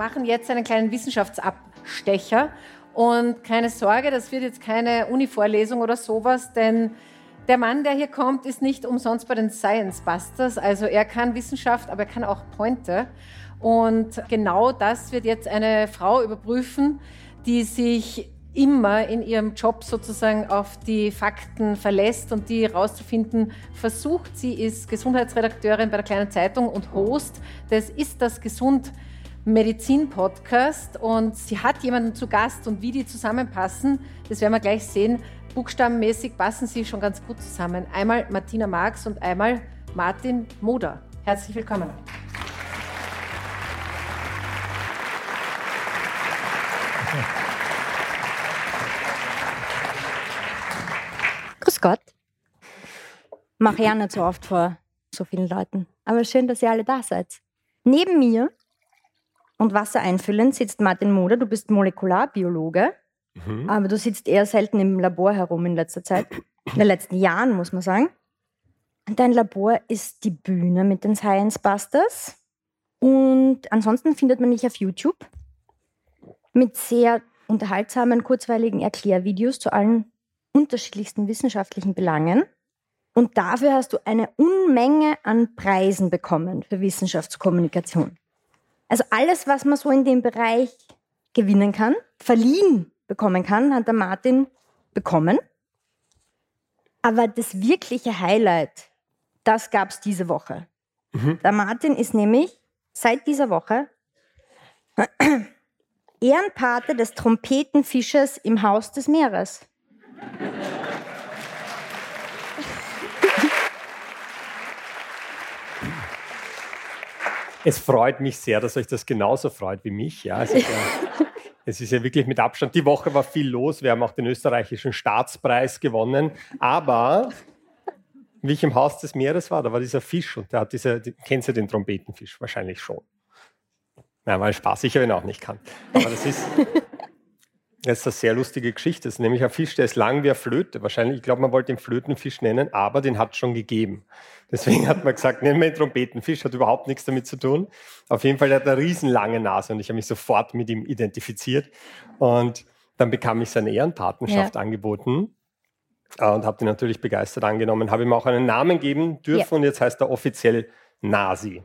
machen jetzt einen kleinen Wissenschaftsabstecher. Und keine Sorge, das wird jetzt keine Uni-Vorlesung oder sowas, denn der Mann, der hier kommt, ist nicht umsonst bei den Science Busters. Also er kann Wissenschaft, aber er kann auch Pointe. Und genau das wird jetzt eine Frau überprüfen, die sich immer in ihrem Job sozusagen auf die Fakten verlässt und die herauszufinden versucht. Sie ist Gesundheitsredakteurin bei der Kleinen Zeitung und Host des Ist das Gesund Medizin Podcast und sie hat jemanden zu Gast und wie die zusammenpassen, das werden wir gleich sehen. Buchstabenmäßig passen sie schon ganz gut zusammen. Einmal Martina Marx und einmal Martin Moder. Herzlich willkommen. Grüß Gott. Mache ja nicht so oft vor so vielen Leuten. Aber schön, dass ihr alle da seid. Neben mir und Wasser einfüllen sitzt Martin Moder. Du bist Molekularbiologe, mhm. aber du sitzt eher selten im Labor herum in letzter Zeit. In den letzten Jahren, muss man sagen. Dein Labor ist die Bühne mit den Science Busters. Und ansonsten findet man dich auf YouTube mit sehr unterhaltsamen, kurzweiligen Erklärvideos zu allen unterschiedlichsten wissenschaftlichen Belangen. Und dafür hast du eine Unmenge an Preisen bekommen für Wissenschaftskommunikation. Also alles, was man so in dem Bereich gewinnen kann, verliehen bekommen kann, hat der Martin bekommen. Aber das wirkliche Highlight, das gab es diese Woche. Mhm. Der Martin ist nämlich seit dieser Woche Ehrenpate des Trompetenfischers im Haus des Meeres. Es freut mich sehr, dass euch das genauso freut wie mich. Ja, es, ist ja, es ist ja wirklich mit Abstand. Die Woche war viel los. Wir haben auch den österreichischen Staatspreis gewonnen. Aber wie ich im Haus des Meeres war, da war dieser Fisch und der hat diese, kennst du den Trompetenfisch? Wahrscheinlich schon. Nein, mal Spaß, ich habe ihn auch nicht kannt. Aber das ist, das ist eine sehr lustige Geschichte. Das ist nämlich ein Fisch, der ist lang wie eine Flöte. Wahrscheinlich, ich glaube, man wollte den Flötenfisch nennen, aber den hat es schon gegeben. Deswegen hat man gesagt, nennen wir den Trompetenfisch, hat überhaupt nichts damit zu tun. Auf jeden Fall, der hat eine riesenlange Nase und ich habe mich sofort mit ihm identifiziert. Und dann bekam ich seine Ehrenpartnerschaft ja. angeboten äh, und habe den natürlich begeistert angenommen, habe ihm auch einen Namen geben dürfen ja. und jetzt heißt er offiziell Nasi.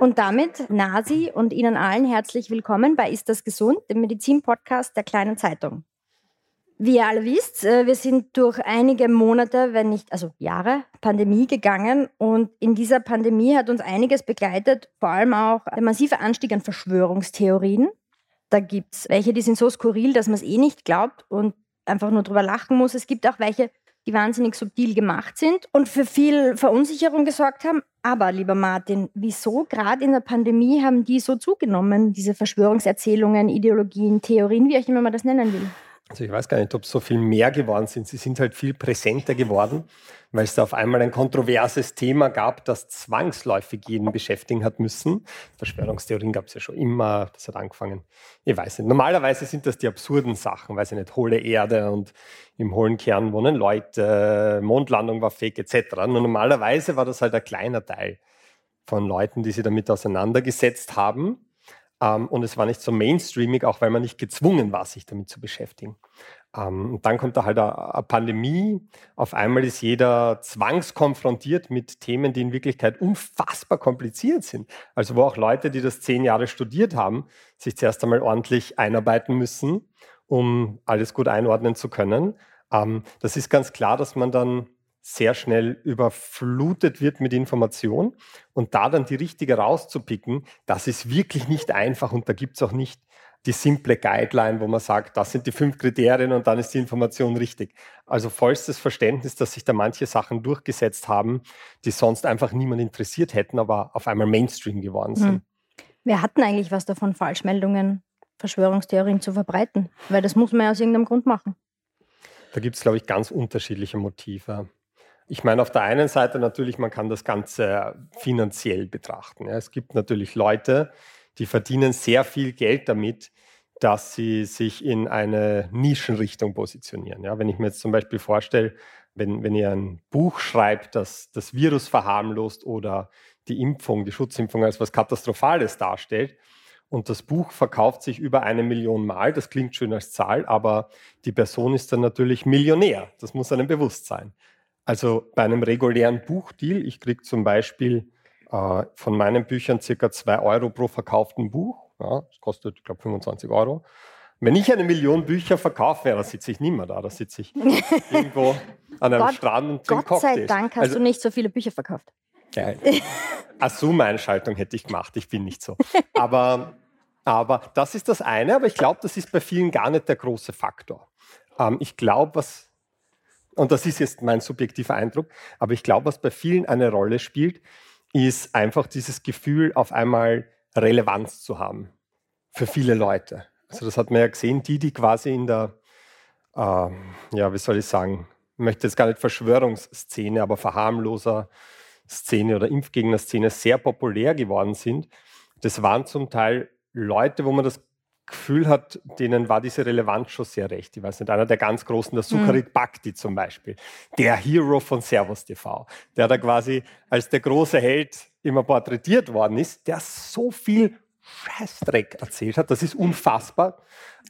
Und damit Nasi und Ihnen allen herzlich willkommen bei Ist das gesund, dem Medizin-Podcast der kleinen Zeitung. Wie ihr alle wisst, äh, wir sind durch einige Monate, wenn nicht, also Jahre, Pandemie gegangen und in dieser Pandemie hat uns einiges begleitet, vor allem auch der massive Anstieg an Verschwörungstheorien. Da gibt es welche, die sind so skurril, dass man es eh nicht glaubt und einfach nur drüber lachen muss. Es gibt auch welche, die wahnsinnig subtil gemacht sind und für viel Verunsicherung gesorgt haben. Aber, lieber Martin, wieso gerade in der Pandemie haben die so zugenommen, diese Verschwörungserzählungen, Ideologien, Theorien, wie auch immer man das nennen will? Also ich weiß gar nicht, ob es so viel mehr geworden sind. Sie sind halt viel präsenter geworden, weil es da auf einmal ein kontroverses Thema gab, das zwangsläufig jeden beschäftigen hat müssen. Verschwörungstheorien gab es ja schon immer, das hat angefangen. Ich weiß nicht. Normalerweise sind das die absurden Sachen, weiß ich nicht, hohle Erde und im hohlen Kern wohnen Leute, Mondlandung war fake etc. Nur normalerweise war das halt ein kleiner Teil von Leuten, die sich damit auseinandergesetzt haben. Ähm, und es war nicht so mainstreamig, auch weil man nicht gezwungen war, sich damit zu beschäftigen. Ähm, und dann kommt da halt eine, Pandemie. Auf einmal ist jeder zwangskonfrontiert mit Themen, die in Wirklichkeit unfassbar kompliziert sind. Also wo auch Leute, die das zehn Jahre studiert haben, sich zuerst einmal ordentlich einarbeiten müssen, um alles gut einordnen zu können. Ähm, das ist ganz klar, dass man dann sehr schnell überflutet wird mit Information und da dann die richtige rauszupicken, das ist wirklich nicht einfach und da gibt es auch nicht die simple Guideline, wo man sagt, das sind die fünf Kriterien und dann ist die Information richtig. Also vollstes Verständnis, dass sich da manche Sachen durchgesetzt haben, die sonst einfach niemand interessiert hätten, aber auf einmal Mainstream geworden sind. Hm. Wir hatten eigentlich was davon, Falschmeldungen, Verschwörungstheorien zu verbreiten, weil das muss man ja aus irgendeinem Grund machen. Da gibt es, glaube ich, ganz unterschiedliche Motive. Ich meine, auf der einen Seite natürlich, man kann das Ganze finanziell betrachten. Es gibt natürlich Leute, die verdienen sehr viel Geld damit, dass sie sich in eine Nischenrichtung positionieren. Wenn ich mir jetzt zum Beispiel vorstelle, wenn, wenn ihr ein Buch schreibt, das das Virus verharmlost oder die Impfung, die Schutzimpfung als was Katastrophales darstellt, und das Buch verkauft sich über eine Million Mal, das klingt schön als Zahl, aber die Person ist dann natürlich Millionär. Das muss einem bewusst sein. Also bei einem regulären Buchdeal, ich kriege zum Beispiel äh, von meinen Büchern circa 2 Euro pro verkauften Buch. Ja, das kostet, ich glaube, 25 Euro. Wenn ich eine Million Bücher verkaufe, ja, da sitze ich nicht mehr da, da sitze ich irgendwo an einem Gott, Strand und trinke Gott sei Dank hast also, du nicht so viele Bücher verkauft. Ja, Assum-Einschaltung hätte ich gemacht, ich bin nicht so. Aber, aber das ist das eine, aber ich glaube, das ist bei vielen gar nicht der große Faktor. Ähm, ich glaube, was, und das ist jetzt mein subjektiver Eindruck, aber ich glaube, was bei vielen eine Rolle spielt, ist einfach dieses Gefühl, auf einmal Relevanz zu haben für viele Leute. Also das hat man ja gesehen, die, die quasi in der, äh, ja, wie soll ich sagen, ich möchte jetzt gar nicht Verschwörungsszene, aber Verharmloser Szene oder Impfgegner-Szene sehr populär geworden sind. Das waren zum Teil Leute, wo man das Gefühl hat, denen war diese Relevanz schon sehr recht. Ich weiß nicht, einer der ganz großen, der Sucharit mhm. Bhakti zum Beispiel, der Hero von Servus TV, der da quasi als der große Held immer porträtiert worden ist, der so viel Scheißdreck erzählt hat. Das ist unfassbar.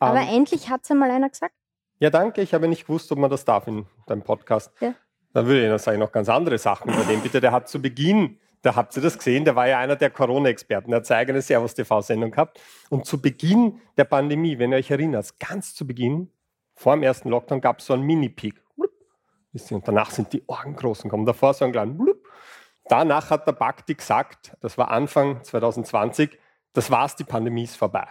Aber ähm, endlich hat es einmal einer gesagt. Ja, danke. Ich habe nicht gewusst, ob man das darf in deinem Podcast. Ja. Dann würde ich noch sagen, noch ganz andere Sachen über den. Bitte, der hat zu Beginn da habt ihr das gesehen, der war ja einer der Corona-Experten, der hat seine eigene Servus-TV-Sendung gehabt. Und zu Beginn der Pandemie, wenn ihr euch erinnert, ganz zu Beginn, vor dem ersten Lockdown, gab es so einen Mini-Peak. Und danach sind die Ohren groß gekommen. Davor so ein kleiner Blub. Danach hat der Bakti gesagt, das war Anfang 2020, das war's, die Pandemie ist vorbei.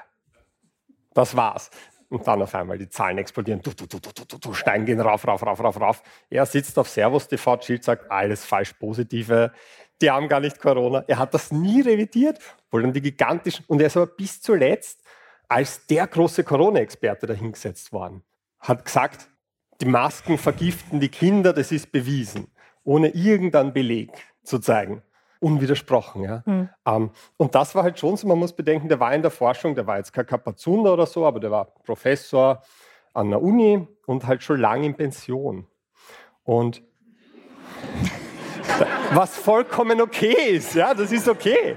Das war's. Und dann auf einmal die Zahlen explodieren, du, du, du, du, du, du, Stein gehen rauf, rauf, rauf, rauf, rauf. Er sitzt auf Servus TV, Schild sagt, alles falsch positive, die haben gar nicht Corona. Er hat das nie revidiert, obwohl dann die gigantischen, und er ist aber bis zuletzt als der große Corona-Experte dahingesetzt worden. Hat gesagt, die Masken vergiften die Kinder, das ist bewiesen, ohne irgendeinen Beleg zu zeigen. Unwidersprochen. Ja. Mhm. Um, und das war halt schon so, man muss bedenken, der war in der Forschung, der war jetzt kein Kapazunder oder so, aber der war Professor an der Uni und halt schon lange in Pension. Und was vollkommen okay ist, ja, das ist okay.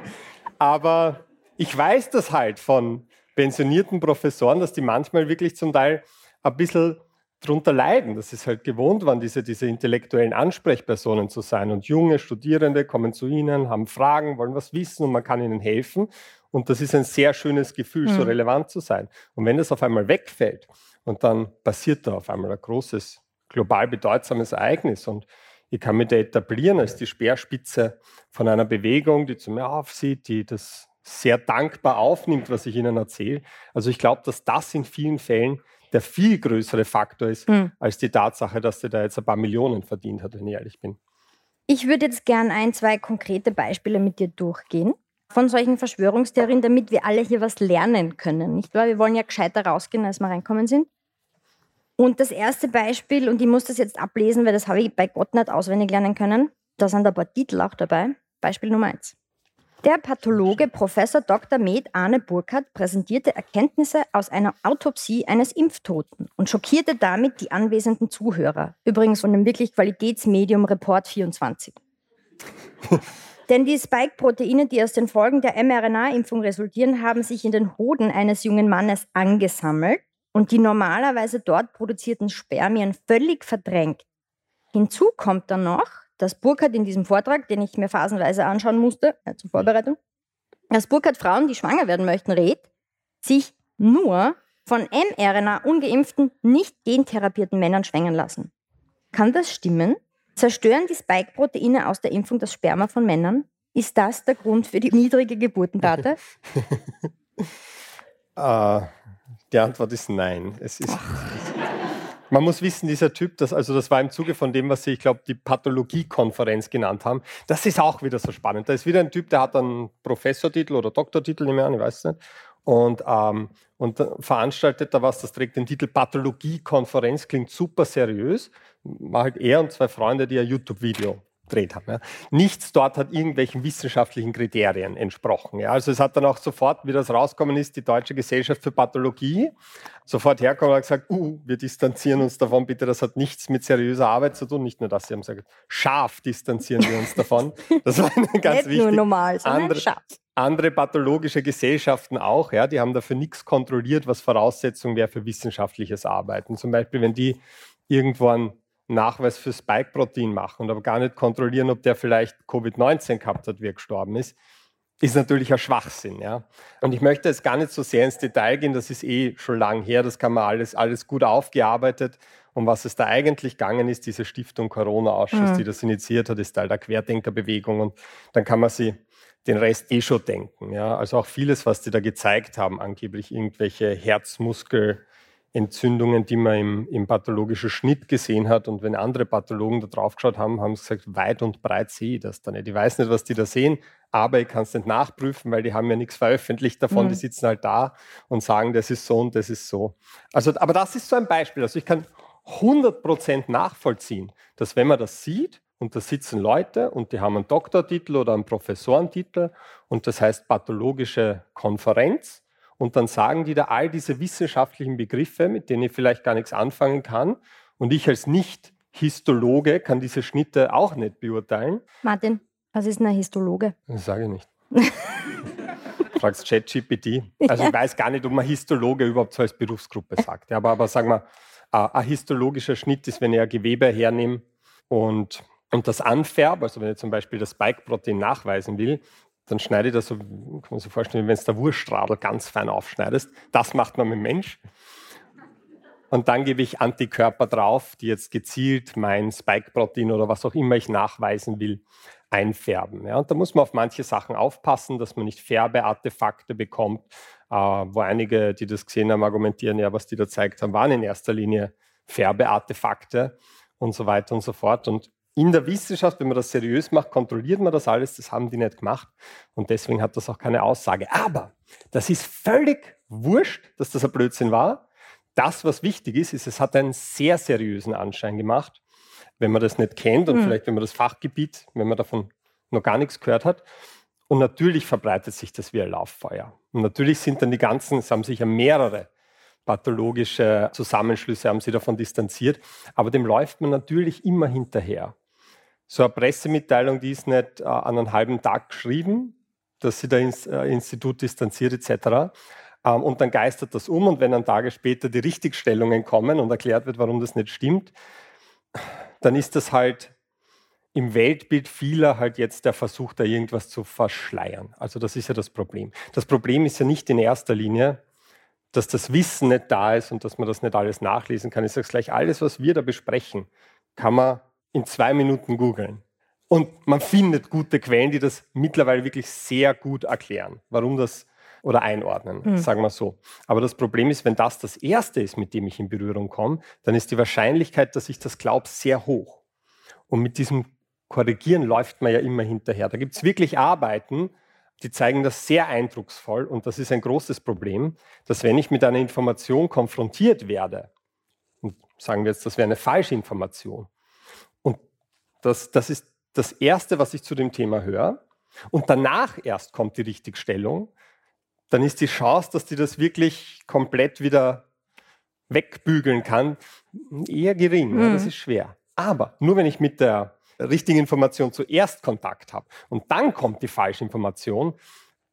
Aber ich weiß das halt von pensionierten Professoren, dass die manchmal wirklich zum Teil ein bisschen drunter leiden, dass es halt gewohnt waren, diese, diese intellektuellen Ansprechpersonen zu sein. Und junge Studierende kommen zu ihnen, haben Fragen, wollen was wissen und man kann ihnen helfen. Und das ist ein sehr schönes Gefühl, mhm. so relevant zu sein. Und wenn das auf einmal wegfällt und dann passiert da auf einmal ein großes, global bedeutsames Ereignis und ich kann mich da etablieren als die Speerspitze von einer Bewegung, die zu mir aufsieht, die das sehr dankbar aufnimmt, was ich ihnen erzähle. Also ich glaube, dass das in vielen Fällen der viel größere Faktor ist, mhm. als die Tatsache, dass sie da jetzt ein paar Millionen verdient hat, wenn ich ehrlich bin. Ich würde jetzt gern ein, zwei konkrete Beispiele mit dir durchgehen von solchen Verschwörungstheorien, damit wir alle hier was lernen können. Nicht wahr? Wir wollen ja gescheiter rausgehen, als wir reinkommen sind. Und das erste Beispiel, und ich muss das jetzt ablesen, weil das habe ich bei Gott nicht auswendig lernen können, da sind ein paar Titel auch dabei. Beispiel Nummer eins. Der Pathologe Professor Dr. Med Arne Burkhardt präsentierte Erkenntnisse aus einer Autopsie eines Impftoten und schockierte damit die anwesenden Zuhörer. Übrigens von dem wirklich Qualitätsmedium Report 24. Denn die Spike-Proteine, die aus den Folgen der mRNA-Impfung resultieren, haben sich in den Hoden eines jungen Mannes angesammelt und die normalerweise dort produzierten Spermien völlig verdrängt. Hinzu kommt dann noch, dass Burkhardt in diesem Vortrag, den ich mir phasenweise anschauen musste, äh, zur Vorbereitung, dass Burkhardt Frauen, die schwanger werden möchten, rät, sich nur von mRNA ungeimpften, nicht gentherapierten Männern schwängern lassen. Kann das stimmen? Zerstören die Spike-Proteine aus der Impfung das Sperma von Männern? Ist das der Grund für die niedrige Geburtenrate? uh, Die Antwort ist nein. Es ist, man muss wissen, dieser Typ, das, also das war im Zuge von dem, was Sie, ich glaube, die Pathologiekonferenz genannt haben. Das ist auch wieder so spannend. Da ist wieder ein Typ, der hat einen Professortitel oder Doktortitel, nicht mehr an, ich weiß es nicht. Und, ähm, und veranstaltet da was, das trägt den Titel Pathologiekonferenz, klingt super seriös. War halt er und zwei Freunde, die ein YouTube-Video gedreht haben. Ja. Nichts dort hat irgendwelchen wissenschaftlichen Kriterien entsprochen. Ja. Also es hat dann auch sofort, wie das rausgekommen ist, die Deutsche Gesellschaft für Pathologie sofort hergekommen und gesagt, uh, wir distanzieren uns davon, bitte, das hat nichts mit seriöser Arbeit zu tun. Nicht nur das, sie haben gesagt, scharf distanzieren wir uns davon. Das war ganz Nicht wichtig. Nur normal, sondern andere, scharf. Andere pathologische Gesellschaften auch, ja, die haben dafür nichts kontrolliert, was Voraussetzung wäre für wissenschaftliches Arbeiten. Zum Beispiel, wenn die irgendwo einen Nachweis für Spike-Protein machen und aber gar nicht kontrollieren, ob der vielleicht Covid-19 gehabt hat, wie er gestorben ist, ist natürlich ein Schwachsinn. Ja? Und ich möchte jetzt gar nicht so sehr ins Detail gehen, das ist eh schon lang her, das kann man alles, alles gut aufgearbeitet. Um was es da eigentlich gegangen ist, diese Stiftung Corona-Ausschuss, mhm. die das initiiert hat, ist Teil der Querdenkerbewegung und dann kann man sie den Rest eh schon denken. Ja? Also auch vieles, was die da gezeigt haben, angeblich irgendwelche Herzmuskel- Entzündungen, die man im, im, pathologischen Schnitt gesehen hat. Und wenn andere Pathologen da drauf geschaut haben, haben sie gesagt, weit und breit sehe ich das da nicht. Ich weiß nicht, was die da sehen, aber ich kann es nicht nachprüfen, weil die haben ja nichts veröffentlicht davon. Mhm. Die sitzen halt da und sagen, das ist so und das ist so. Also, aber das ist so ein Beispiel. Also ich kann 100% nachvollziehen, dass wenn man das sieht, und da sitzen Leute und die haben einen Doktortitel oder einen Professorentitel und das heißt pathologische Konferenz und dann sagen die da all diese wissenschaftlichen Begriffe, mit denen ich vielleicht gar nichts anfangen kann. Und ich als Nicht-Histologe kann diese Schnitte auch nicht beurteilen. Martin, was ist ein Histologe? Das sage ich nicht. Fragst ChatGPT. Also ich weiß gar nicht, ob man Histologe überhaupt so als Berufsgruppe sagt. Aber, aber sagen wir, ein histologischer Schnitt ist, wenn ich ein Gewebe hernehme und, und das anfärbe, also wenn ich zum Beispiel das Spike-Protein nachweisen will, dann schneide ich das so, kann man sich vorstellen, wie wenn du der Wurstradel ganz fein aufschneidest. Das macht man mit dem Mensch. Und dann gebe ich Antikörper drauf, die jetzt gezielt mein Spike-Protein oder was auch immer ich nachweisen will, einfärben. Ja, und da muss man auf manche Sachen aufpassen, dass man nicht Färbeartefakte bekommt, äh, wo einige, die das gesehen haben, argumentieren, ja, was die da gezeigt haben, waren in erster Linie Färbeartefakte und so weiter und so fort. Und in der Wissenschaft, wenn man das seriös macht, kontrolliert man das alles. Das haben die nicht gemacht. Und deswegen hat das auch keine Aussage. Aber das ist völlig wurscht, dass das ein Blödsinn war. Das, was wichtig ist, ist, es hat einen sehr seriösen Anschein gemacht. Wenn man das nicht kennt und mhm. vielleicht, wenn man das Fachgebiet, wenn man davon noch gar nichts gehört hat. Und natürlich verbreitet sich das wie ein Lauffeuer. Und natürlich sind dann die ganzen, es haben sich ja mehrere pathologische Zusammenschlüsse, haben sie davon distanziert. Aber dem läuft man natürlich immer hinterher so eine Pressemitteilung, die ist nicht äh, an einem halben Tag geschrieben, dass sich das äh, Institut distanziert etc. Ähm, und dann geistert das um und wenn dann Tage später die Richtigstellungen kommen und erklärt wird, warum das nicht stimmt, dann ist das halt im Weltbild vieler halt jetzt der Versuch, da irgendwas zu verschleiern. Also das ist ja das Problem. Das Problem ist ja nicht in erster Linie, dass das Wissen nicht da ist und dass man das nicht alles nachlesen kann. Ich sage gleich, alles, was wir da besprechen, kann man in zwei Minuten googeln. Und man findet gute Quellen, die das mittlerweile wirklich sehr gut erklären, warum das oder einordnen, mhm. sagen wir so. Aber das Problem ist, wenn das das Erste ist, mit dem ich in Berührung komme, dann ist die Wahrscheinlichkeit, dass ich das glaube, sehr hoch. Und mit diesem Korrigieren läuft man ja immer hinterher. Da gibt es wirklich Arbeiten, die zeigen das sehr eindrucksvoll. Und das ist ein großes Problem, dass wenn ich mit einer Information konfrontiert werde, und sagen wir jetzt, das wäre eine falsche Information, das, das ist das Erste, was ich zu dem Thema höre. Und danach erst kommt die Richtigstellung. Dann ist die Chance, dass die das wirklich komplett wieder wegbügeln kann, eher gering. Mhm. Ja, das ist schwer. Aber nur wenn ich mit der richtigen Information zuerst Kontakt habe und dann kommt die falsche Information,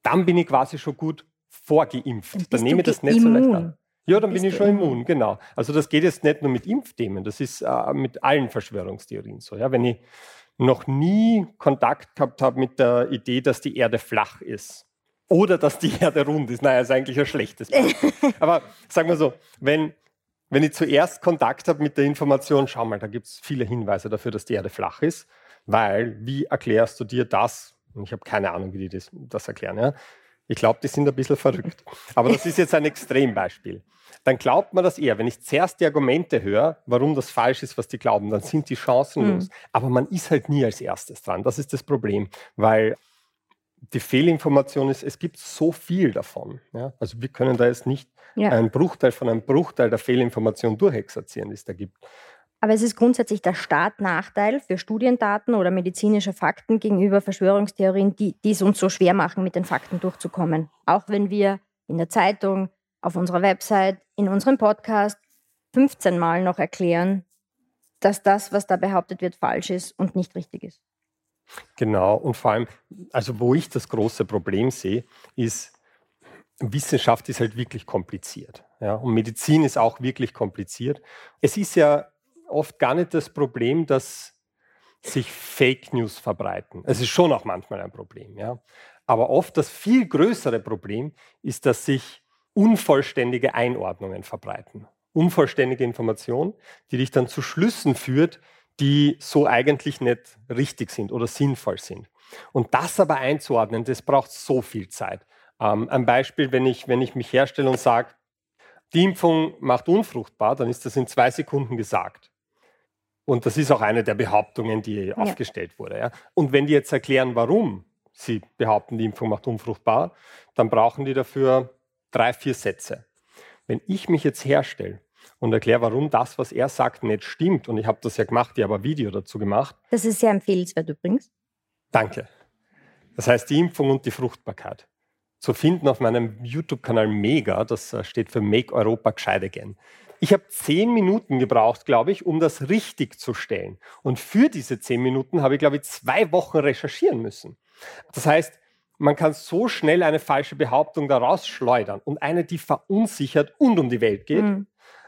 dann bin ich quasi schon gut vorgeimpft. Dann nehme ich das nicht so leicht an. Ja, dann bin ich schon immun, genau. Also das geht jetzt nicht nur mit Impfthemen, das ist äh, mit allen Verschwörungstheorien so. Ja? Wenn ich noch nie Kontakt gehabt habe mit der Idee, dass die Erde flach ist oder dass die Erde rund ist, naja, ist eigentlich ein schlechtes Beispiel. Aber sagen wir so, wenn, wenn ich zuerst Kontakt habe mit der Information, schau mal, da gibt es viele Hinweise dafür, dass die Erde flach ist, weil wie erklärst du dir das? Und ich habe keine Ahnung, wie die das, das erklären. Ja? Ich glaube, die sind ein bisschen verrückt. Aber das ist jetzt ein Extrembeispiel. Dann glaubt man das eher. Wenn ich zuerst die Argumente höre, warum das falsch ist, was die glauben, dann sind die chancenlos. Mhm. Aber man ist halt nie als erstes dran. Das ist das Problem, weil die Fehlinformation ist, es gibt so viel davon. Ja? Also wir können da jetzt nicht ja. einen Bruchteil von einem Bruchteil der Fehlinformation durchexerzieren, die es da gibt. Aber es ist grundsätzlich der Startnachteil für Studiendaten oder medizinische Fakten gegenüber Verschwörungstheorien, die, die es uns so schwer machen, mit den Fakten durchzukommen. Auch wenn wir in der Zeitung, auf unserer Website, in unserem Podcast 15 Mal noch erklären, dass das, was da behauptet wird, falsch ist und nicht richtig ist. Genau, und vor allem, also wo ich das große Problem sehe, ist, Wissenschaft ist halt wirklich kompliziert. Ja? Und Medizin ist auch wirklich kompliziert. Es ist ja oft gar nicht das Problem, dass sich Fake News verbreiten. Es ist schon auch manchmal ein Problem, ja. Aber oft das viel größere Problem ist, dass sich unvollständige Einordnungen verbreiten. Unvollständige Information, die dich dann zu Schlüssen führt, die so eigentlich nicht richtig sind oder sinnvoll sind. Und das aber einzuordnen, das braucht so viel Zeit. Ähm, ein Beispiel, wenn ich, wenn ich mich herstelle und sage, die Impfung macht unfruchtbar, dann ist das in zwei Sekunden gesagt. Und das ist auch eine der Behauptungen, die ja. aufgestellt wurde. Ja. Und wenn die jetzt erklären, warum sie behaupten, die Impfung macht unfruchtbar, dann brauchen die dafür drei, vier Sätze. Wenn ich mich jetzt herstelle und erkläre, warum das, was er sagt, nicht stimmt, und ich habe das ja gemacht, ich habe ein Video dazu gemacht. Das ist sehr empfehlenswert übrigens. Danke. Das heißt, die Impfung und die Fruchtbarkeit. Zu finden auf meinem YouTube-Kanal Mega, das äh, steht für Make Europa Gescheit Again. Ich habe zehn Minuten gebraucht, glaube ich, um das richtig zu stellen. Und für diese zehn Minuten habe ich, glaube ich, zwei Wochen recherchieren müssen. Das heißt, man kann so schnell eine falsche Behauptung daraus schleudern und eine, die verunsichert und um die Welt geht. Mhm.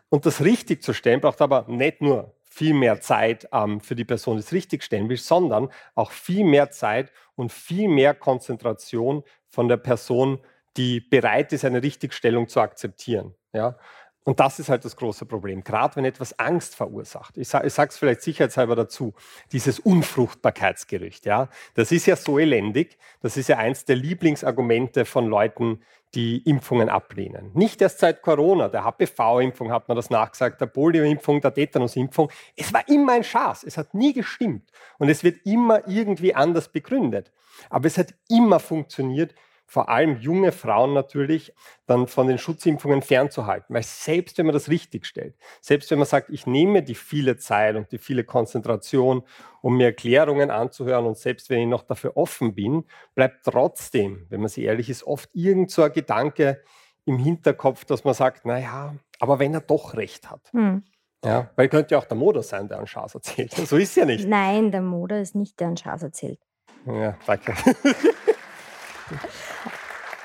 Und das richtig zu stellen braucht aber nicht nur viel mehr Zeit ähm, für die Person, die es richtig stellen will, sondern auch viel mehr Zeit und viel mehr Konzentration von der Person, die bereit ist, eine Richtigstellung zu akzeptieren. Ja? Und das ist halt das große Problem, gerade wenn etwas Angst verursacht. Ich, sage es vielleicht sicherheitshalber dazu, dieses Unfruchtbarkeitsgerücht, ja, das ist ja so elendig, das ist ja eins der Lieblingsargumente von Leuten, die Impfungen ablehnen. Nicht erst seit Corona, der HPV-Impfung hat man das nachgesagt, der Polio-Impfung, der Tetanus-Impfung. Es war immer ein Schaß, es hat nie gestimmt und es wird immer irgendwie anders begründet. Aber es hat immer funktioniert, vor allem junge Frauen natürlich dann von den Schutzimpfungen fernzuhalten. Weil selbst wenn man das richtig stellt, selbst wenn man sagt, ich nehme die viele Zeit und die viele Konzentration, um mir Erklärungen anzuhören und selbst wenn ich noch dafür offen bin, bleibt trotzdem, wenn man sich ehrlich ist, oft irgend so ein Gedanke im Hinterkopf, dass man sagt, naja, aber wenn er doch recht hat. Hm. Ja, weil könnte ja auch der Moder sein, der einen Schaß erzählt. So ist ja nicht. Nein, der Moder ist nicht der einen Schaß erzählt. Ja, danke.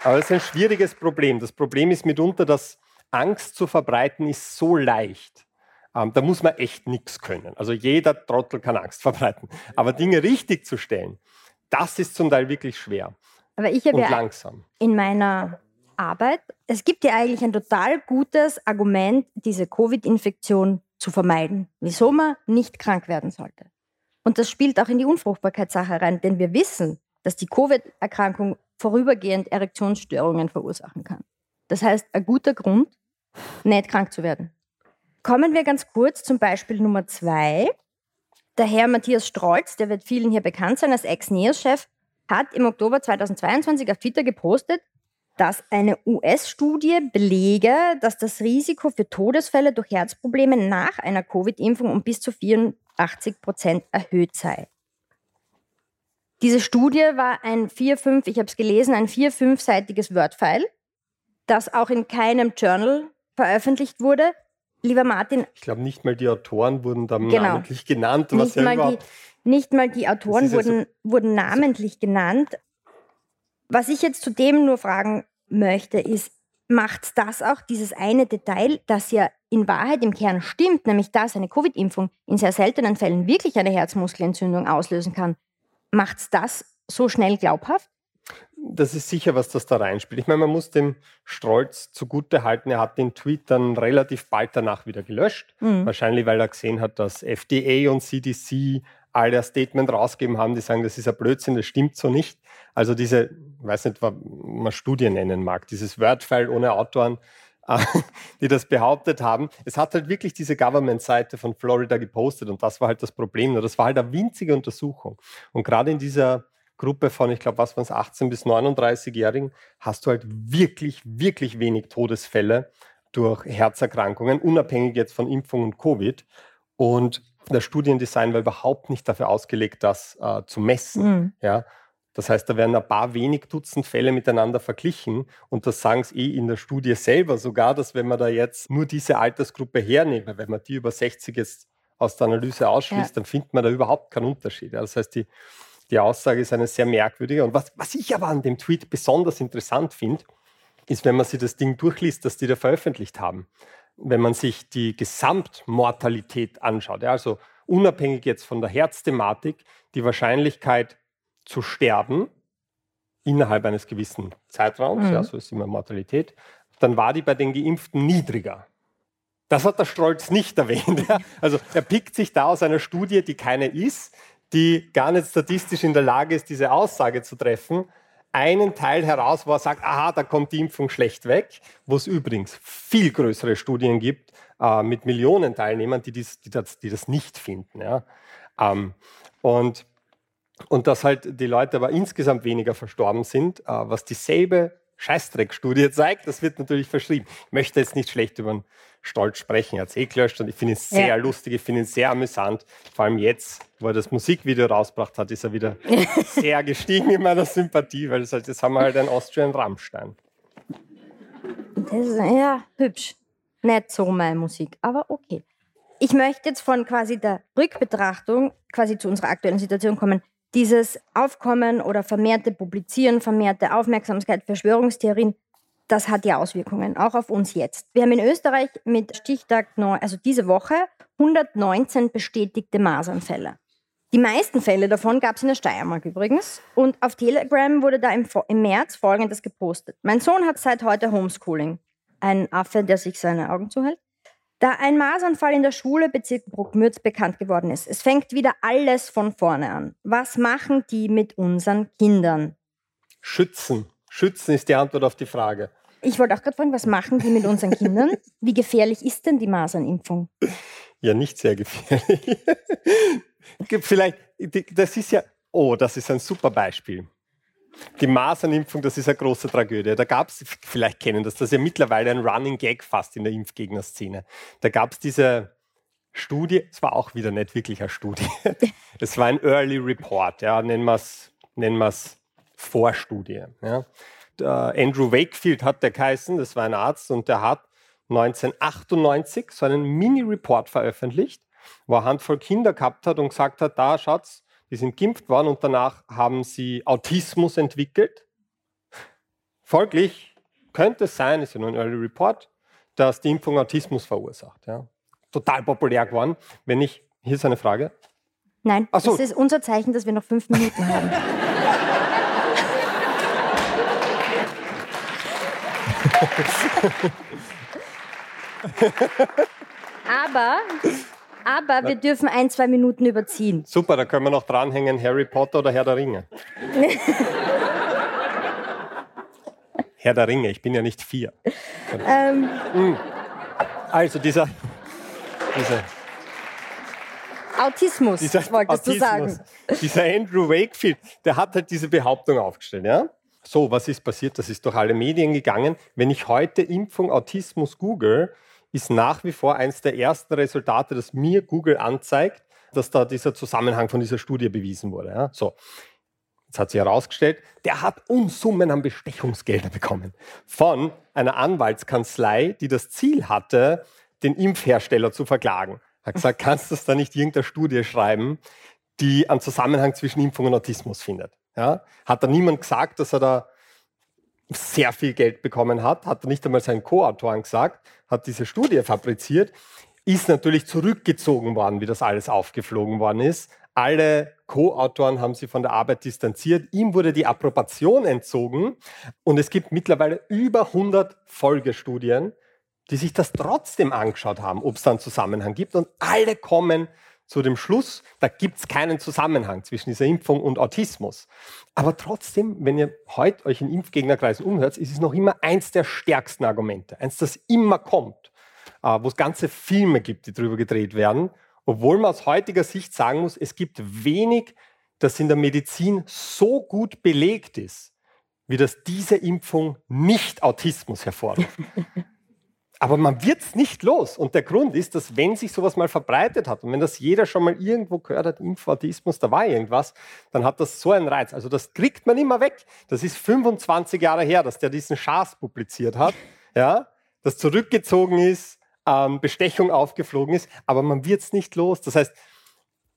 Aber es ist ein schwieriges Problem. Das Problem ist mitunter, dass Angst zu verbreiten ist so leicht. Ähm, da muss man echt nichts können. Also jeder Trottel kann Angst verbreiten. Aber Dinge richtig zu stellen, das ist zum Teil wirklich schwer. Aber ich habe ja langsam. in meiner Arbeit, es gibt ja eigentlich ein total gutes Argument, diese Covid-Infektion zu vermeiden. Wieso man nicht krank werden sollte. Und das spielt auch in die Unfruchtbarkeitssache rein, denn wir wissen, dass die Covid-Erkrankung vorübergehend Erektionsstörungen verursachen kann. Das heißt, ein guter Grund, nicht krank zu werden. Kommen wir ganz kurz zum Beispiel Nummer zwei. Der Herr Matthias Strolz, der wird vielen hier bekannt sein als Ex-NEOS-Chef, hat im Oktober 2022 auf Twitter gepostet, dass eine US-Studie belege, dass das Risiko für Todesfälle durch Herzprobleme nach einer Covid-Impfung um bis zu 84 Prozent erhöht sei. Diese Studie war ein vier, fünf, ich habe es gelesen, ein vier, fünfseitiges Word-File, das auch in keinem Journal veröffentlicht wurde. Lieber Martin. Ich glaube, nicht mal die Autoren wurden da genau. namentlich genannt. Nicht, ja mal die, nicht mal die Autoren wurden, ja so, wurden namentlich genannt. Was ich jetzt zu dem nur fragen möchte, ist, macht das auch dieses eine Detail, das ja in Wahrheit im Kern stimmt, nämlich dass eine Covid-Impfung in sehr seltenen Fällen wirklich eine Herzmuskelentzündung auslösen kann, Macht es das so schnell glaubhaft? Das ist sicher, was das da reinspielt. Ich meine, man muss dem Strolz zugute halten, er hat den Tweet dann relativ bald danach wieder gelöscht. Mhm. Wahrscheinlich, weil er gesehen hat, dass FDA und CDC alle ein Statement rausgeben haben, die sagen, das ist ein Blödsinn, das stimmt so nicht. Also diese, ich weiß nicht, was man Studien nennen mag, dieses Wordfile ohne Autoren, die das behauptet haben. Es hat halt wirklich diese Government-Seite von Florida gepostet und das war halt das Problem. Das war halt eine winzige Untersuchung. Und gerade in dieser Gruppe von, ich glaube, was waren es, 18 bis 39-Jährigen, hast du halt wirklich, wirklich wenig Todesfälle durch Herzerkrankungen, unabhängig jetzt von Impfung und Covid. Und das Studiendesign war überhaupt nicht dafür ausgelegt, das äh, zu messen. Mhm. Ja? Das heißt, da werden ein paar wenig Dutzend Fälle miteinander verglichen und das sagen sie eh in der Studie selber sogar, dass wenn man da jetzt nur diese Altersgruppe hernehme, wenn man die über 60 jetzt aus der Analyse ausschließt, ja. dann findet man da überhaupt keinen Unterschied. Das heißt, die, die Aussage ist eine sehr merkwürdige. Und was, was ich aber an dem Tweet besonders interessant finde, ist, wenn man sich das Ding durchliest, das die da veröffentlicht haben. Wenn man sich die Gesamtmortalität anschaut, ja, also unabhängig jetzt von der Herzthematik, die Wahrscheinlichkeit zu sterben innerhalb eines gewissen Zeitraums, mhm. ja, so ist immer Mortalität, dann war die bei den Geimpften niedriger. Das hat der Strolz nicht erwähnt. Ja. Also er pickt sich da aus einer Studie, die keine ist, die gar nicht statistisch in der Lage ist, diese Aussage zu treffen, einen Teil heraus, wo er sagt, aha, da kommt die Impfung schlecht weg, wo es übrigens viel größere Studien gibt äh, mit Millionen Teilnehmern, die, dies, die, das, die das, nicht finden. Ja. Ähm, und, und dass halt die Leute aber insgesamt weniger verstorben sind, äh, was dieselbe Scheißdreckstudie zeigt, das wird natürlich verschrieben. Ich möchte jetzt nicht schlecht über den Stolz sprechen. Er hat es eh gelöscht und ich finde es sehr ja. lustig, ich finde es sehr amüsant. Vor allem jetzt, wo er das Musikvideo rausgebracht hat, ist er wieder sehr gestiegen in meiner Sympathie, weil das halt, jetzt haben wir halt einen Austrian Rammstein. Das ist ja hübsch. Nicht so meine Musik, aber okay. Ich möchte jetzt von quasi der Rückbetrachtung quasi zu unserer aktuellen Situation kommen dieses Aufkommen oder vermehrte Publizieren, vermehrte Aufmerksamkeit, Verschwörungstheorien, das hat ja Auswirkungen, auch auf uns jetzt. Wir haben in Österreich mit Stichtag, 9, also diese Woche, 119 bestätigte Masernfälle. Die meisten Fälle davon gab es in der Steiermark übrigens. Und auf Telegram wurde da im, im März Folgendes gepostet. Mein Sohn hat seit heute Homeschooling. Ein Affe, der sich seine Augen zuhält da ein Masanfall in der Schule Bezirk Bruckmürz bekannt geworden ist. Es fängt wieder alles von vorne an. Was machen die mit unseren Kindern? Schützen. Schützen ist die Antwort auf die Frage. Ich wollte auch gerade fragen, was machen die mit unseren Kindern? Wie gefährlich ist denn die Masernimpfung? Ja, nicht sehr gefährlich. Vielleicht, das ist ja, oh, das ist ein super Beispiel. Die Masernimpfung, das ist eine große Tragödie. Da gab es, vielleicht kennen das, das ist ja mittlerweile ein Running Gag fast in der Impfgegnerszene. Da gab es diese Studie, es war auch wieder nicht wirklich eine Studie. Es war ein Early Report, ja, nennen wir es nennen Vorstudie. Ja. Andrew Wakefield hat der geheißen, das war ein Arzt und der hat 1998 so einen Mini-Report veröffentlicht, wo er Handvoll Kinder gehabt hat und gesagt hat, da schaut's, die sind geimpft worden und danach haben sie Autismus entwickelt. Folglich könnte es sein, ist ja nur ein Early Report, dass die Impfung Autismus verursacht. Ja. Total populär geworden. Wenn ich, hier ist eine Frage. Nein, so. das ist unser Zeichen, dass wir noch fünf Minuten haben. Aber aber wir dürfen ein, zwei Minuten überziehen. Super, da können wir noch dranhängen, Harry Potter oder Herr der Ringe. Herr der Ringe, ich bin ja nicht vier. Ähm. Hm. Also dieser, dieser Autismus, dieser wolltest Autismus, du sagen. Dieser Andrew Wakefield, der hat halt diese Behauptung aufgestellt. Ja? So, was ist passiert? Das ist durch alle Medien gegangen. Wenn ich heute Impfung Autismus google, ist nach wie vor eines der ersten Resultate, das mir Google anzeigt, dass da dieser Zusammenhang von dieser Studie bewiesen wurde. Ja, so. Jetzt hat sich herausgestellt, der hat Unsummen an Bestechungsgelder bekommen von einer Anwaltskanzlei, die das Ziel hatte, den Impfhersteller zu verklagen. Hat gesagt, kannst du da nicht irgendeine Studie schreiben, die einen Zusammenhang zwischen Impfung und Autismus findet? Ja? Hat da niemand gesagt, dass er da sehr viel Geld bekommen hat, hat nicht einmal seinen Co-Autoren gesagt, hat diese Studie fabriziert, ist natürlich zurückgezogen worden, wie das alles aufgeflogen worden ist. Alle Co-Autoren haben sich von der Arbeit distanziert. Ihm wurde die Approbation entzogen und es gibt mittlerweile über 100 Folgestudien, die sich das trotzdem angeschaut haben, ob es da einen Zusammenhang gibt. Und alle kommen zu dem Schluss, da gibt es keinen Zusammenhang zwischen dieser Impfung und Autismus. Aber trotzdem, wenn ihr heute euch in Impfgegnerkreisen umhört, ist es noch immer eins der stärksten Argumente, eins, das immer kommt, äh, wo es ganze Filme gibt, die darüber gedreht werden, obwohl man aus heutiger Sicht sagen muss, es gibt wenig, das in der Medizin so gut belegt ist, wie dass diese Impfung nicht Autismus hervorruft. Aber man wird es nicht los. Und der Grund ist, dass wenn sich sowas mal verbreitet hat und wenn das jeder schon mal irgendwo gehört hat, Infantismus, da war irgendwas, dann hat das so einen Reiz. Also das kriegt man immer weg. Das ist 25 Jahre her, dass der diesen Schaß publiziert hat, ja, das zurückgezogen ist, ähm, Bestechung aufgeflogen ist, aber man wird es nicht los. Das heißt,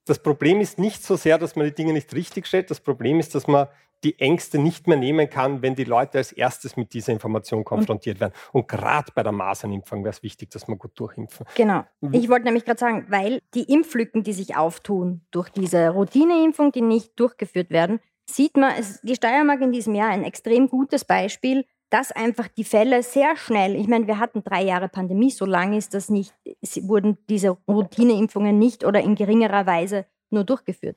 das Problem ist nicht so sehr, dass man die Dinge nicht richtig stellt. Das Problem ist, dass man die Ängste nicht mehr nehmen kann, wenn die Leute als erstes mit dieser Information konfrontiert werden. Und gerade bei der Masernimpfung wäre es wichtig, dass man gut durchimpfen. Genau. Mhm. Ich wollte nämlich gerade sagen, weil die Impflücken, die sich auftun durch diese Routineimpfung, die nicht durchgeführt werden, sieht man, es, die Steiermark in diesem Jahr ein extrem gutes Beispiel, dass einfach die Fälle sehr schnell, ich meine, wir hatten drei Jahre Pandemie, so lange ist das nicht, wurden diese Routineimpfungen nicht oder in geringerer Weise nur durchgeführt.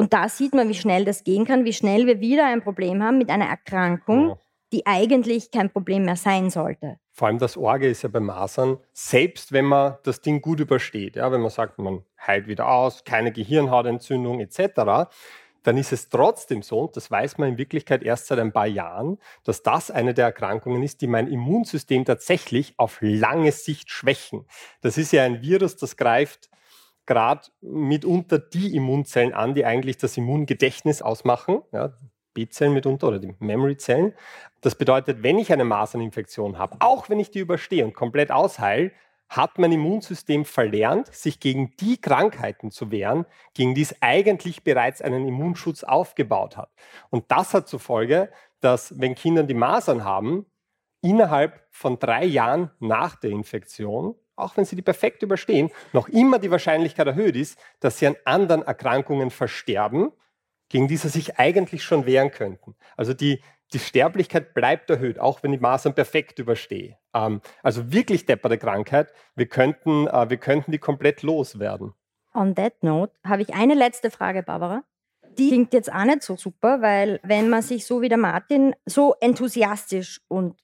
Und da sieht man, wie schnell das gehen kann, wie schnell wir wieder ein Problem haben mit einer Erkrankung, ja. die eigentlich kein Problem mehr sein sollte. Vor allem das Orge ist ja bei Masern, selbst wenn man das Ding gut übersteht, ja, wenn man sagt, man heilt wieder aus, keine Gehirnhautentzündung etc., dann ist es trotzdem so, und das weiß man in Wirklichkeit erst seit ein paar Jahren, dass das eine der Erkrankungen ist, die mein Immunsystem tatsächlich auf lange Sicht schwächen. Das ist ja ein Virus, das greift gerade mitunter die Immunzellen an, die eigentlich das Immungedächtnis ausmachen, ja, B-Zellen mitunter oder die Memory-Zellen. Das bedeutet, wenn ich eine Maserninfektion habe, auch wenn ich die überstehe und komplett ausheile, hat mein Immunsystem verlernt, sich gegen die Krankheiten zu wehren, gegen die es eigentlich bereits einen Immunschutz aufgebaut hat. Und das hat zur Folge, dass wenn Kinder die Masern haben, innerhalb von drei Jahren nach der Infektion auch wenn sie die perfekt überstehen, noch immer die Wahrscheinlichkeit erhöht ist, dass sie an anderen Erkrankungen versterben, gegen die sie sich eigentlich schon wehren könnten. Also die, die Sterblichkeit bleibt erhöht, auch wenn die Masern perfekt überstehe. Ähm, also wirklich depperte Krankheit. Wir könnten, äh, wir könnten die komplett loswerden. On that note habe ich eine letzte Frage, Barbara. Die klingt jetzt auch nicht so super, weil wenn man sich so wie der Martin so enthusiastisch und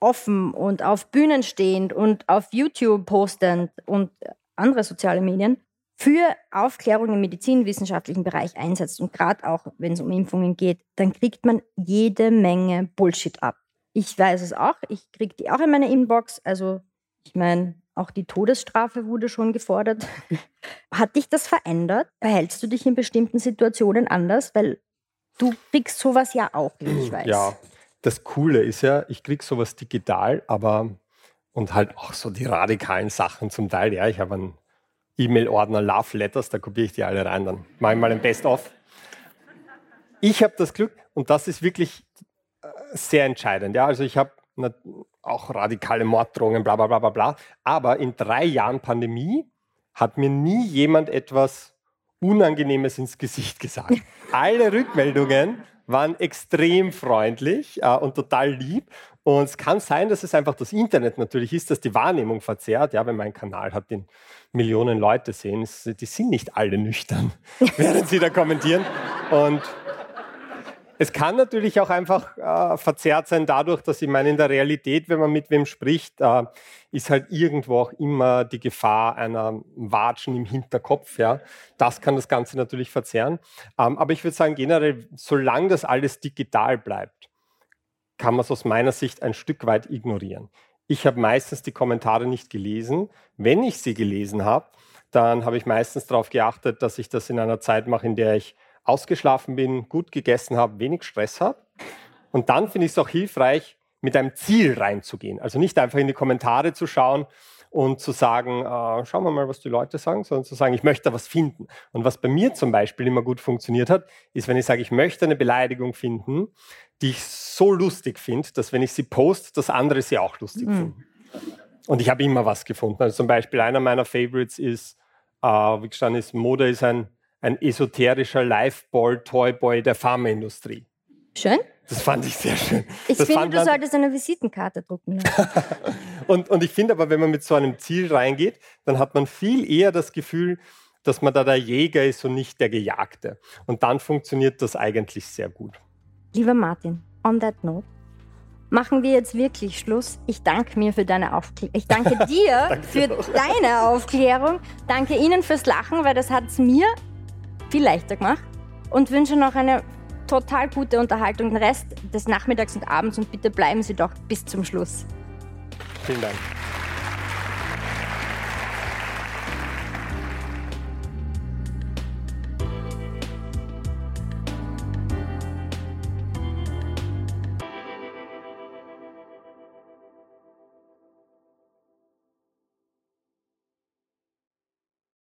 offen und auf Bühnen stehend und auf YouTube postend und andere soziale Medien für Aufklärung im medizinwissenschaftlichen Bereich einsetzt und gerade auch, wenn es um Impfungen geht, dann kriegt man jede Menge Bullshit ab. Ich weiß es auch, ich kriege die auch in meiner Inbox. Also ich meine, auch die Todesstrafe wurde schon gefordert. Hat dich das verändert? Verhältst du dich in bestimmten Situationen anders? Weil du kriegst sowas ja auch, wie ich weiß. Ja, das Coole ist ja, ich kriege sowas digital, aber und halt auch so die radikalen Sachen zum Teil. Ja, ich habe einen E-Mail-Ordner Love Letters, da kopiere ich die alle rein, dann mache ich mal ein Best-of. Ich habe das Glück, und das ist wirklich äh, sehr entscheidend. Ja, also ich habe auch radikale Morddrohungen, bla bla bla bla bla. Aber in drei Jahren Pandemie hat mir nie jemand etwas Unangenehmes ins Gesicht gesagt. Alle Rückmeldungen waren extrem freundlich äh, und total lieb. Und es kann sein, dass es einfach das Internet natürlich ist, dass die Wahrnehmung verzerrt. Ja, wenn mein Kanal hat, den Millionen Leute sehen, die sind nicht alle nüchtern, während sie da kommentieren. Und es kann natürlich auch einfach äh, verzerrt sein dadurch, dass ich meine, in der Realität, wenn man mit wem spricht, äh, ist halt irgendwo auch immer die Gefahr einer Watschen im Hinterkopf. Ja? Das kann das Ganze natürlich verzerren. Ähm, aber ich würde sagen, generell, solange das alles digital bleibt, kann man es aus meiner Sicht ein Stück weit ignorieren. Ich habe meistens die Kommentare nicht gelesen. Wenn ich sie gelesen habe, dann habe ich meistens darauf geachtet, dass ich das in einer Zeit mache, in der ich ausgeschlafen bin, gut gegessen habe, wenig Stress habe. Und dann finde ich es auch hilfreich, mit einem Ziel reinzugehen. Also nicht einfach in die Kommentare zu schauen und zu sagen, äh, schauen wir mal, was die Leute sagen, sondern zu sagen, ich möchte da was finden. Und was bei mir zum Beispiel immer gut funktioniert hat, ist, wenn ich sage, ich möchte eine Beleidigung finden, die ich so lustig finde, dass wenn ich sie poste, dass andere sie auch lustig mhm. finden. Und ich habe immer was gefunden. Also zum Beispiel einer meiner Favorites ist, äh, wie gestanden ist, Mode ist ein ein esoterischer Liveball-Toyboy der Pharmaindustrie. Schön. Das fand ich sehr schön. Ich das finde, du solltest eine Visitenkarte drucken. und, und ich finde aber, wenn man mit so einem Ziel reingeht, dann hat man viel eher das Gefühl, dass man da der Jäger ist und nicht der Gejagte. Und dann funktioniert das eigentlich sehr gut. Lieber Martin, on that note, machen wir jetzt wirklich Schluss. Ich danke mir für deine Aufklärung. Ich danke dir danke für deine Aufklärung. Danke Ihnen fürs Lachen, weil das hat es mir viel leichter gemacht und wünsche noch eine total gute Unterhaltung den Rest des Nachmittags und Abends und bitte bleiben Sie doch bis zum Schluss. Vielen Dank.